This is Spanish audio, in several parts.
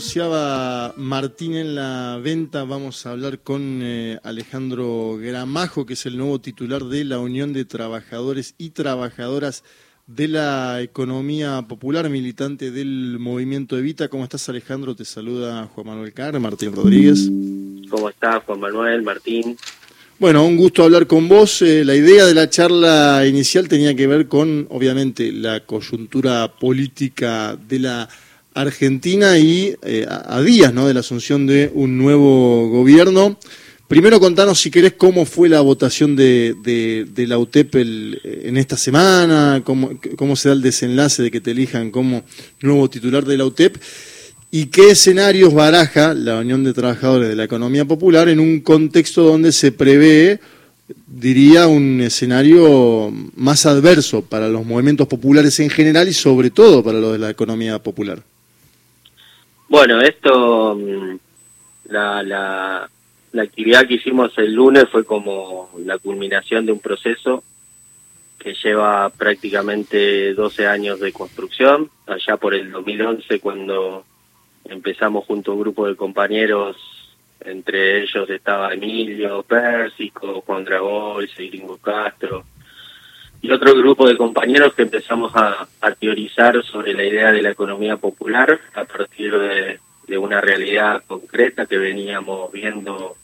Anunciaba Martín en la venta, vamos a hablar con eh, Alejandro Gramajo, que es el nuevo titular de la Unión de Trabajadores y Trabajadoras de la Economía Popular, militante del movimiento Evita. ¿Cómo estás Alejandro? Te saluda Juan Manuel Carr, Martín Rodríguez. ¿Cómo estás Juan Manuel, Martín? Bueno, un gusto hablar con vos. Eh, la idea de la charla inicial tenía que ver con, obviamente, la coyuntura política de la Argentina y eh, a, días ¿no? de la asunción de un nuevo gobierno. Primero contanos, si querés, cómo fue la votación de, la UTEP en esta semana, cómo, cómo se da el desenlace de que te elijan como nuevo titular de la UTEP y qué escenarios baraja la Unión de Trabajadores de la Economía Popular en un contexto donde se prevé, diría, un escenario más adverso para los movimientos populares en general y sobre todo para lo de la economía popular. Bueno, esto, mm, la, la, la actividad que hicimos el lunes fue como la culminación de un proceso que lleva prácticamente 12 años de construcción, allá por el 2011 cuando empezamos junto a un grupo de compañeros, entre ellos estaba Emilio Pérsico, Juan Dragoy, Gringo Castro, y otro grupo de compañeros que empezamos a, teorizar sobre la idea de la economía popular a partir de, una realidad concreta que veníamos viendo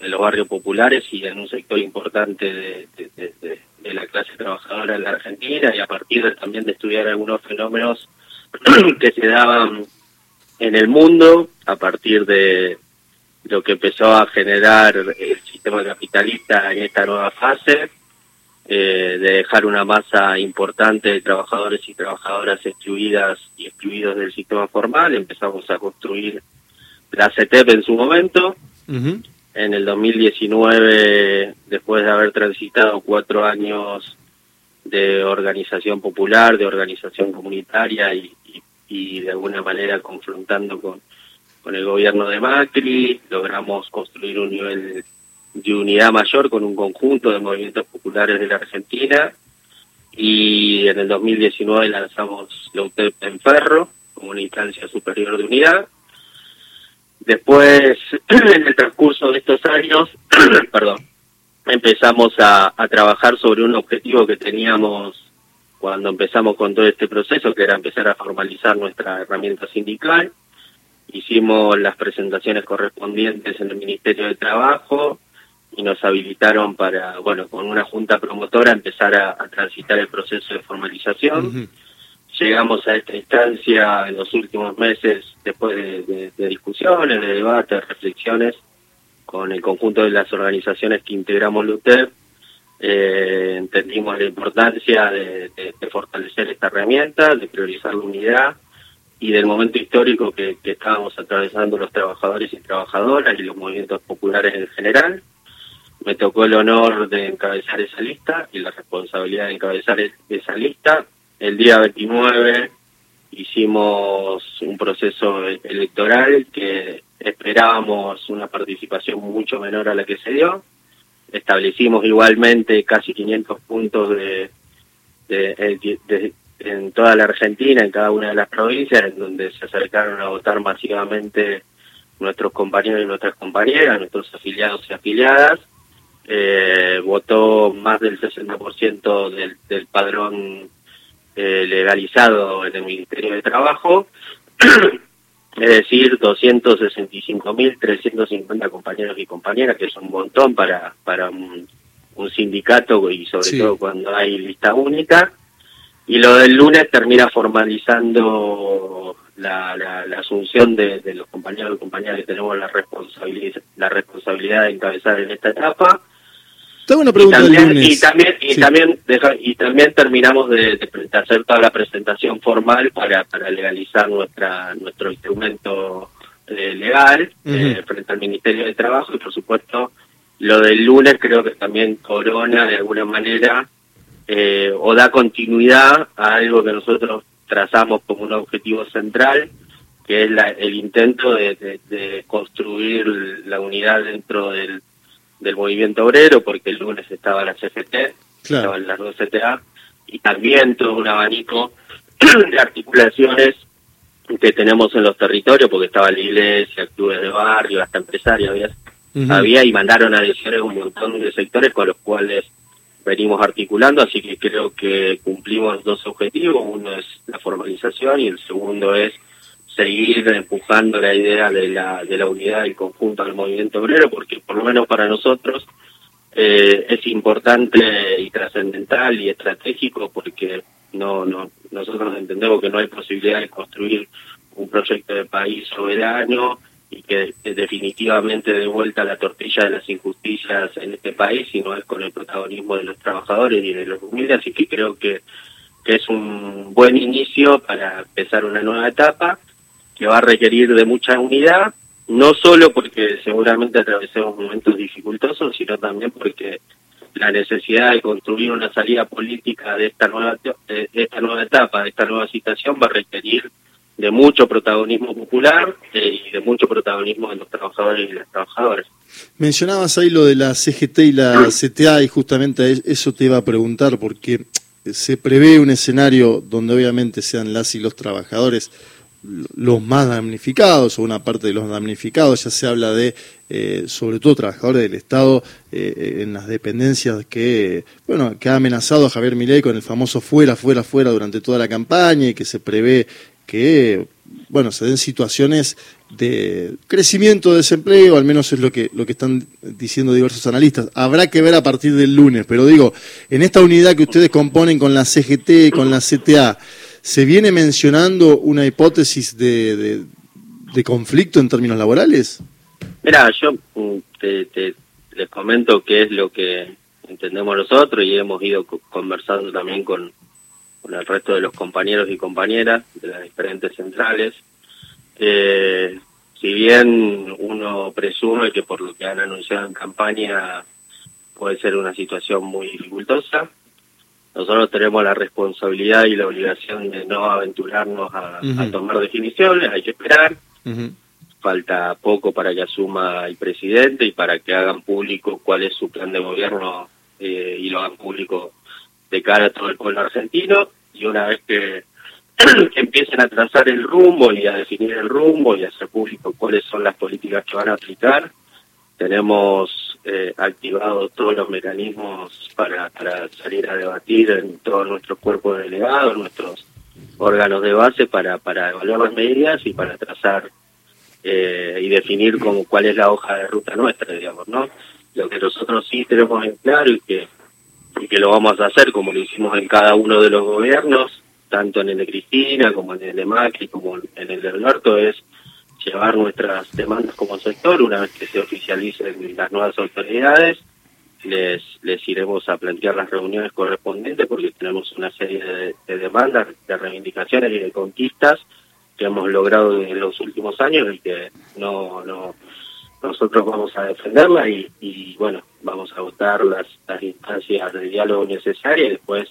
en los barrios populares y en un sector importante de, la clase trabajadora en la Argentina y a partir también de estudiar algunos fenómenos que se daban en el mundo a partir de lo que empezó a generar el sistema capitalista en esta nueva fase eh, de dejar una masa importante de trabajadores y trabajadoras excluidas y excluidos del sistema formal. Empezamos a construir la CETEP en su momento. En el 2019, después de haber transitado cuatro años de organización popular, de organización comunitaria y, y de alguna manera confrontando con, con el gobierno de Macri, logramos construir un nivel de unidad mayor con un conjunto de movimientos populares de la Argentina y en el 2019 lanzamos la UTEP en Ferro como una instancia superior de unidad. Después, en el transcurso de estos años, perdón, empezamos a, a trabajar sobre un objetivo que teníamos cuando empezamos con todo este proceso, que era empezar a formalizar nuestra herramienta sindical. Hicimos las presentaciones correspondientes en el Ministerio de Trabajo, y nos habilitaron para, bueno, con una junta promotora empezar a, transitar el proceso de formalización. Llegamos a esta instancia en los últimos meses, después de, discusiones, de debates, reflexiones, con el conjunto de las organizaciones que integramos LUTEP, eh, entendimos la importancia de, fortalecer esta herramienta, de priorizar la unidad y del momento histórico que estábamos atravesando los trabajadores y trabajadoras y los movimientos populares en general me tocó el honor de encabezar esa lista y la responsabilidad de encabezar esa lista. El día 29 hicimos un proceso electoral que esperábamos una participación mucho menor a la que se dio. Establecimos igualmente casi 500 puntos de, en toda la Argentina, en cada una de las provincias, en donde se acercaron a votar masivamente nuestros compañeros y nuestras compañeras, nuestros afiliados y afiliadas eh, votó más del 60% del, del padrón eh, legalizado en el Ministerio de Trabajo, es decir, 265.350 compañeros y compañeras, que es un montón para, para un, sindicato y sobre todo cuando hay lista única. Y lo del lunes termina formalizando la, la, asunción de, de, los compañeros y compañeras que tenemos la responsabilidad, la responsabilidad de encabezar en esta etapa y también, y también, y también, terminamos de, hacer toda la presentación formal para, para legalizar nuestra nuestro instrumento eh, legal eh, frente al Ministerio de Trabajo y por supuesto lo del lunes creo que también corona de alguna manera eh, o da continuidad a algo que nosotros trazamos como un objetivo central que es la, el intento de construir la unidad dentro del del movimiento obrero, porque el lunes estaba la CFT, estaban las dos CTA, y también todo un abanico de articulaciones que tenemos en los territorios, porque estaba la iglesia, clubes de barrio, hasta empresarios, había, había y mandaron adhesiones un montón de sectores con los cuales venimos articulando, así que creo que cumplimos dos objetivos, uno es la formalización y el segundo es seguir empujando la idea de la, de la unidad del conjunto del movimiento obrero, porque por lo menos para nosotros eh, es importante y trascendental y estratégico porque no, no, nosotros entendemos que no hay posibilidad de construir un proyecto de país soberano y que definitivamente de vuelta la tortilla de las injusticias en este país, sino es con el protagonismo de los trabajadores y de los humildes, así que creo que, que es un buen inicio para empezar una nueva etapa que va a requerir de mucha unidad, no solo porque seguramente atravesemos momentos dificultosos, sino también porque la necesidad de construir una salida política de esta nueva de esta nueva etapa, de esta nueva situación va a requerir de mucho protagonismo popular eh, y de mucho protagonismo de los trabajadores y las trabajadoras. Mencionabas ahí lo de la CGT y la CTA y justamente eso te iba a preguntar porque se prevé un escenario donde obviamente sean las y los trabajadores los más damnificados o una parte de los damnificados, ya se habla de, eh, sobre todo trabajadores del Estado eh, en las dependencias que, bueno, que ha amenazado a Javier Milei con el famoso fuera, fuera, fuera durante toda la campaña y que se prevé que, bueno, se den situaciones de crecimiento de desempleo, al menos es lo que, lo que están diciendo diversos analistas. Habrá que ver a partir del lunes, pero digo, en esta unidad que ustedes componen con la CGT, con la CTA, ¿Se viene mencionando una hipótesis de, de, conflicto en términos laborales? Mira, yo mm, te, les comento qué es lo que entendemos nosotros y hemos ido conversando también con, con el resto de los compañeros y compañeras de las diferentes centrales. Eh, si bien uno presume que por lo que han anunciado en campaña puede ser una situación muy dificultosa, nosotros tenemos la responsabilidad y la obligación de no aventurarnos a, tomar definiciones, hay que esperar. Falta poco para que asuma el presidente y para que hagan público cuál es su plan de gobierno eh, y lo hagan público de cara a todo el pueblo argentino. Y una vez que, que empiecen a trazar el rumbo y a definir el rumbo y a hacer público cuáles son las políticas que van a aplicar, tenemos eh, activados todos los mecanismos para, para salir a debatir en todos nuestros cuerpos de delegados, nuestros órganos de base para, para evaluar las medidas y para trazar eh, y definir como cuál es la hoja de ruta nuestra, digamos, ¿no? Lo que nosotros sí tenemos en claro y que, y que lo vamos a hacer como lo hicimos en cada uno de los gobiernos, tanto en el de Cristina como en el de Macri como en el de Alberto, es llevar nuestras demandas como sector. Una vez que se oficialicen las nuevas autoridades les les iremos a plantear las reuniones correspondientes porque tenemos una serie de, demandas de reivindicaciones y de conquistas que hemos logrado en los últimos años y que no no nosotros vamos a defenderla y, y bueno vamos a votar las, las instancias de diálogo necesarias y después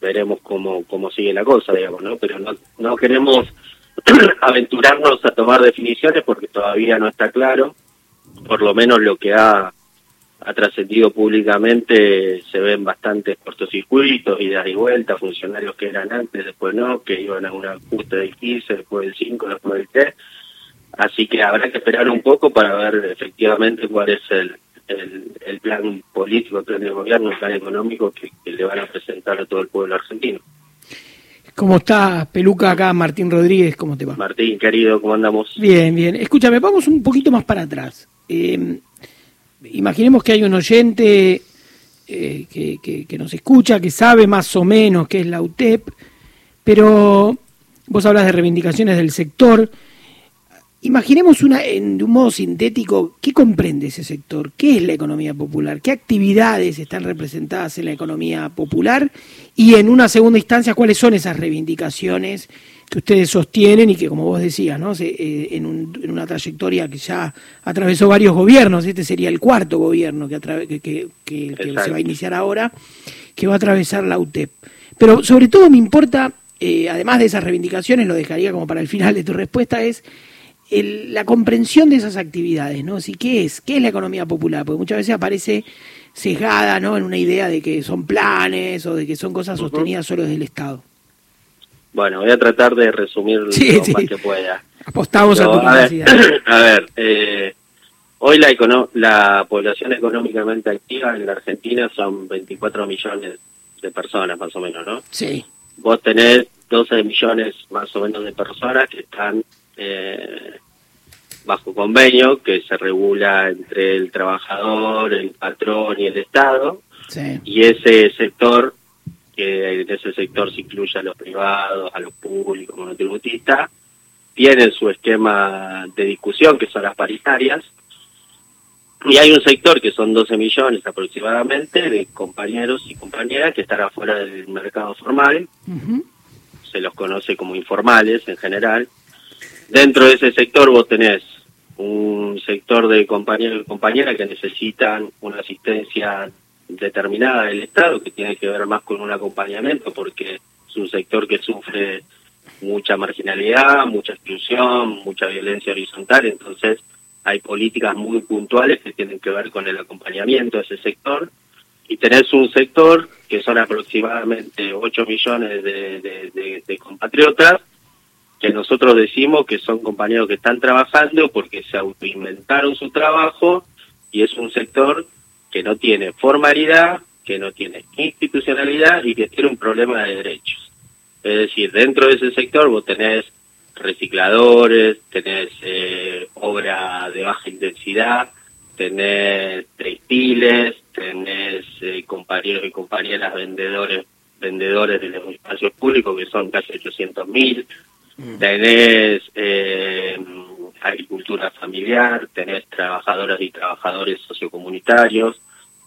veremos cómo cómo sigue la cosa digamos no pero no no queremos aventurarnos a tomar definiciones porque todavía no está claro, por lo menos lo que ha, ha trascendido públicamente se ven bastantes cortocircuitos, idas y vueltas, funcionarios que eran antes, después no, que iban a un ajuste del 15, después del 5, después del 3, así que habrá que esperar un poco para ver efectivamente cuál es el, el, plan político, el plan de gobierno, el plan económico que le van a presentar a todo el pueblo argentino. ¿Cómo está, Peluca, acá? Martín Rodríguez, ¿cómo te va? Martín, querido, ¿cómo andamos? Bien, bien. Escúchame, vamos un poquito más para atrás. Eh, imaginemos que hay un oyente eh, que, que, nos escucha, que sabe más o menos qué es la UTEP, pero vos hablas de reivindicaciones del sector. Imaginemos una, en, de un modo sintético, ¿qué comprende ese sector? ¿Qué es la economía popular? ¿Qué actividades están representadas en la economía popular? Y en una segunda instancia, ¿cuáles son esas reivindicaciones que ustedes sostienen y que, como vos decías, ¿no? Eh, en, una trayectoria que ya atravesó varios gobiernos, este sería el cuarto gobierno que, que, se va a iniciar ahora, que va a atravesar la UTEP. Pero sobre todo me importa, eh, además de esas reivindicaciones, lo dejaría como para el final de tu respuesta, es la comprensión de esas actividades, ¿no? Si, ¿Qué es? ¿Qué es la economía popular? Porque muchas veces aparece sesgada, ¿no? En una idea de que son planes o de que son cosas sostenidas solo desde el Estado. Bueno, voy a tratar de resumir lo más que pueda. Apostamos a tu capacidad. A ver, eh, hoy la, la población económicamente activa en la Argentina son 24 millones de personas, más o menos, ¿no? Sí. Vos tenés 12 millones más o menos de personas que están eh, bajo convenio, que se regula entre el trabajador, el patrón y el Estado. Sí. Y ese sector que en ese sector se incluye a los privados, a los públicos, monotributistas, tienen su esquema de discusión, que son las paritarias, y hay un sector que son 12 millones aproximadamente de compañeros y compañeras que están afuera del mercado formal, se los conoce como informales en general. Dentro de ese sector vos tenés un sector de compañeros y compañeras que necesitan una asistencia determinada del Estado que tiene que ver más con un acompañamiento porque es un sector que sufre mucha marginalidad, mucha exclusión, mucha violencia horizontal, entonces hay políticas muy puntuales que tienen que ver con el acompañamiento de ese sector. Y tenés un sector que son aproximadamente 8 millones de compatriotas que nosotros decimos que son compañeros que están trabajando porque se autoinventaron su trabajo y es un sector que no tiene formalidad, que no tiene institucionalidad y que tiene un problema de derechos. Es decir, dentro de ese sector vos tenés recicladores, tenés eh, obra de baja intensidad, tenés textiles, tenés eh, compañeros y compañeras vendedores vendedores de los espacios públicos que son casi 800 mil, mm. Tenés eh, agricultura familiar, tenés trabajadoras y trabajadores sociocomunitarios,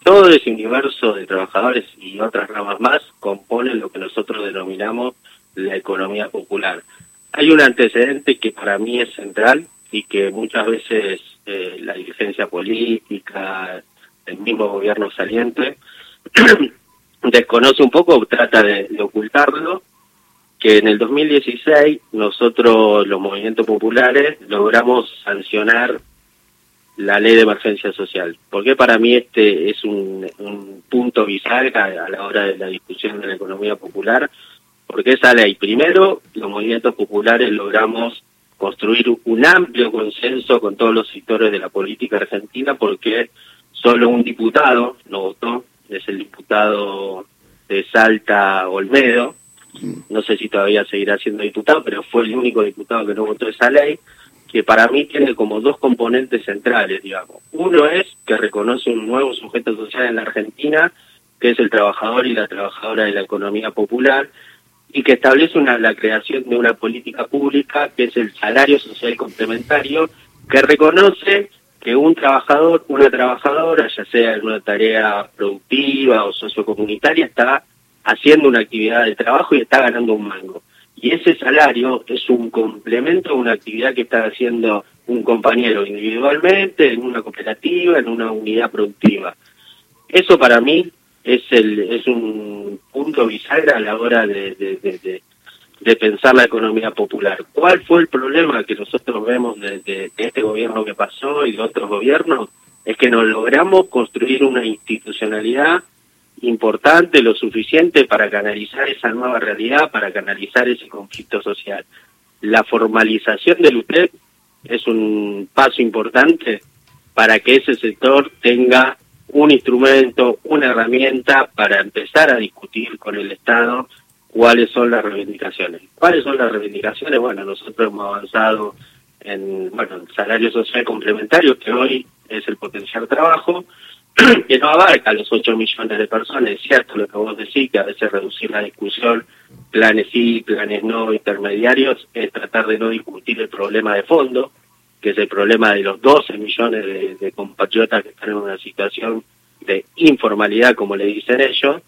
todo ese universo de trabajadores y otras ramas más componen lo que nosotros denominamos la economía popular. Hay un antecedente que para mí es central y que muchas veces eh, la dirigencia política, el mismo gobierno saliente, desconoce un poco, trata de ocultarlo, que en el 2016 nosotros, los movimientos populares, logramos sancionar la ley de emergencia social. Porque para mí este es un, punto bisagra a la hora de la discusión de la economía popular, porque esa ley, primero, los movimientos populares logramos construir un amplio consenso con todos los sectores de la política argentina, porque solo un diputado no votó, es el diputado de Salta Olmedo, no sé si todavía seguirá siendo diputado, pero fue el único diputado que no votó esa ley, que para mí tiene como dos componentes centrales, digamos. Uno es que reconoce un nuevo sujeto social en la Argentina, que es el trabajador y la trabajadora de la economía popular, y que establece una, la creación de una política pública que es el salario social complementario, que reconoce que un trabajador, una trabajadora, ya sea en una tarea productiva o sociocomunitaria, está haciendo una actividad de trabajo y está ganando un mango y ese salario es un complemento a una actividad que está haciendo un compañero individualmente, en una cooperativa, en una unidad productiva. Eso para mí es, el, es un punto bisagra a la hora de, de, de, pensar la economía popular. ¿Cuál fue el problema que nosotros vemos de, de este gobierno que pasó y de otros gobiernos? Es que no logramos construir una institucionalidad importante, lo suficiente para canalizar esa nueva realidad, para canalizar ese conflicto social. La formalización del UTEP es un paso importante para que ese sector tenga un instrumento, una herramienta para empezar a discutir con el Estado cuáles son las reivindicaciones. ¿Cuáles son las reivindicaciones? Bueno, nosotros hemos avanzado en bueno, el salario social complementario, que hoy es el potencial trabajo, que no abarca los 8 millones de personas. Es cierto lo que vos decís, que a veces reducir la discusión, planes sí, planes no, intermediarios, es tratar de no discutir el problema de fondo, que es el problema de los 12 millones de, compatriotas que están en una situación de informalidad, como le dicen ellos.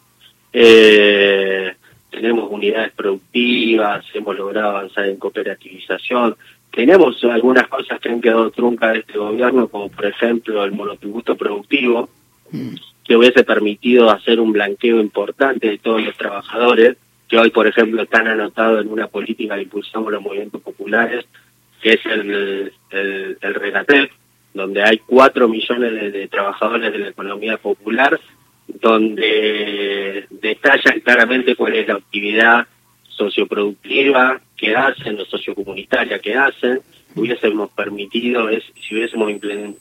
Eh, tenemos unidades productivas, hemos logrado avanzar en cooperativización, tenemos algunas cosas que han quedado truncas de este gobierno, como por ejemplo el monotributo productivo, mm. que hubiese permitido hacer un blanqueo importante de todos los trabajadores, que hoy, por ejemplo, están anotados en una política que impulsamos los movimientos populares, que es el, el, el donde hay cuatro millones de, trabajadores de la economía popular, donde detallan claramente cuál es la actividad socioproductiva que hacen, o sociocomunitaria que hacen, hubiésemos permitido, es, si hubiésemos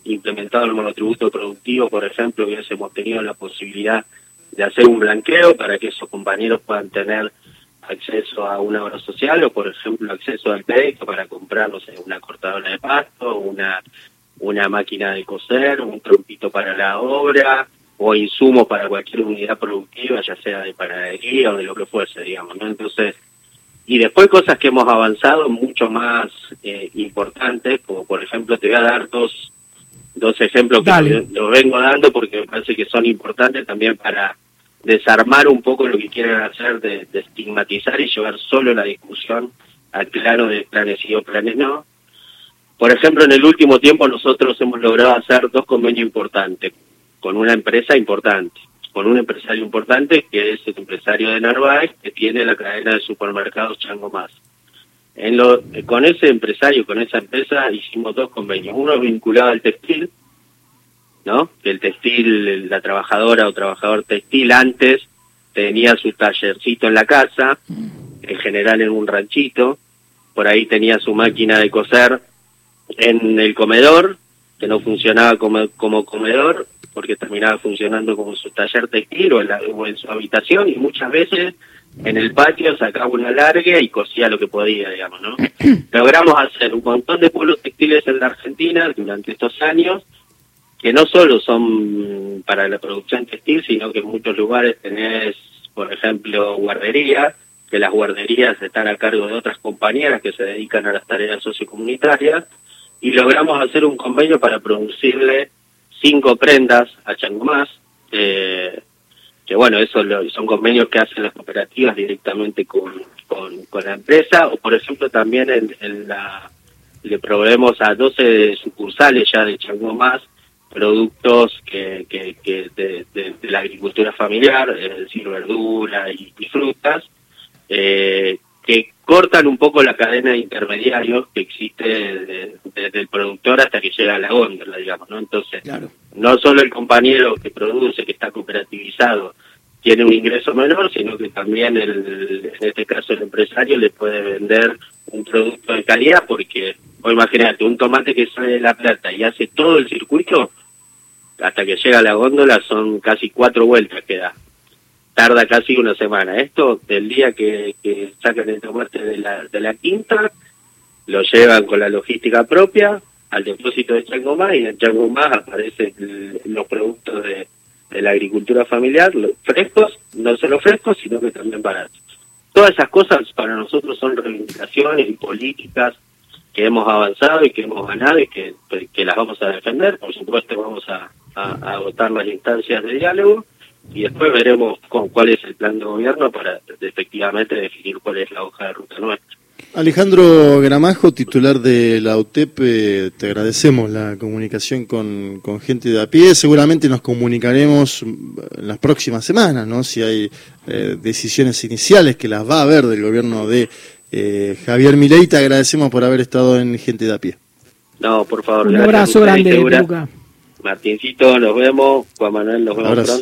implementado el monotributo productivo, por ejemplo, hubiésemos tenido la posibilidad de hacer un blanqueo para que esos compañeros puedan tener acceso a una obra social o, por ejemplo, acceso al crédito para comprar, una cortadora de pasto, una, una máquina de coser, un trompito para la obra o insumos para cualquier unidad productiva, ya sea de panadería o de lo que fuese, digamos, ¿no? Entonces, y después cosas que hemos avanzado mucho más eh, importantes, como por ejemplo te voy a dar dos, dos ejemplos que los vengo dando porque me parece que son importantes también para desarmar un poco lo que quieren hacer de, estigmatizar y llevar solo la discusión al plano de planes sí o planes no. Por ejemplo, en el último tiempo nosotros hemos logrado hacer dos convenios importantes con una empresa importante, con un empresario importante que es el empresario de Narváez que tiene la cadena de supermercados Chango Más. En lo, con ese empresario, con esa empresa, hicimos dos convenios. Uno vinculado al textil, ¿no? Que el textil, la trabajadora o trabajador textil antes tenía su tallercito en la casa, en general en un ranchito, por ahí tenía su máquina de coser en el comedor, que no funcionaba como, como comedor, porque terminaba funcionando como su taller textil o en, o en su habitación, y muchas veces en el patio sacaba una larga y cosía lo que podía, digamos, ¿no? Logramos hacer un montón de pueblos textiles en la Argentina durante estos años, que no solo son para la producción textil, sino que en muchos lugares tenés, por ejemplo, guarderías, que las guarderías están a cargo de otras compañeras que se dedican a las tareas sociocomunitarias, y logramos hacer un convenio para producirle cinco prendas a Changomás, eh, que bueno, eso son convenios que hacen las cooperativas directamente con, con, la empresa, o por ejemplo también en, la le proveemos a 12 sucursales ya de Changomás productos que, que, de, la agricultura familiar, es decir, verdura y, frutas, eh, que cortan un poco la cadena de intermediarios que existe desde, el productor hasta que llega a la góndola, digamos, ¿no? Entonces, no solo el compañero que produce, que está cooperativizado, tiene un ingreso menor, sino que también, el, en este caso, el empresario le puede vender un producto de calidad, porque, o imagínate, un tomate que sale de La Plata y hace todo el circuito, hasta que llega a la góndola son casi cuatro vueltas que da. Tarda casi una semana. Esto, del día que, sacan el tomate de la, de la quinta, lo llevan con la logística propia al depósito de Changomá y en Changomá aparecen los productos de, la agricultura familiar, frescos, no solo frescos, sino que también baratos. Todas esas cosas para nosotros son reivindicaciones y políticas que hemos avanzado y que hemos ganado y que, que las vamos a defender. Por supuesto, vamos a, a, votar las instancias de diálogo y después veremos con cuál es el plan de gobierno para efectivamente definir cuál es la hoja de ruta nuestra. Alejandro Gramajo, titular de la UTEP, eh, te agradecemos la comunicación con, con, gente de a pie. Seguramente nos comunicaremos en las próximas semanas, ¿no? Si hay eh, decisiones iniciales que las va a haber del gobierno de eh, Javier Milei, te agradecemos por haber estado en Gente de a pie. No, por favor. Un abrazo grande, Martincito, nos vemos. Juan Manuel, nos vemos pronto.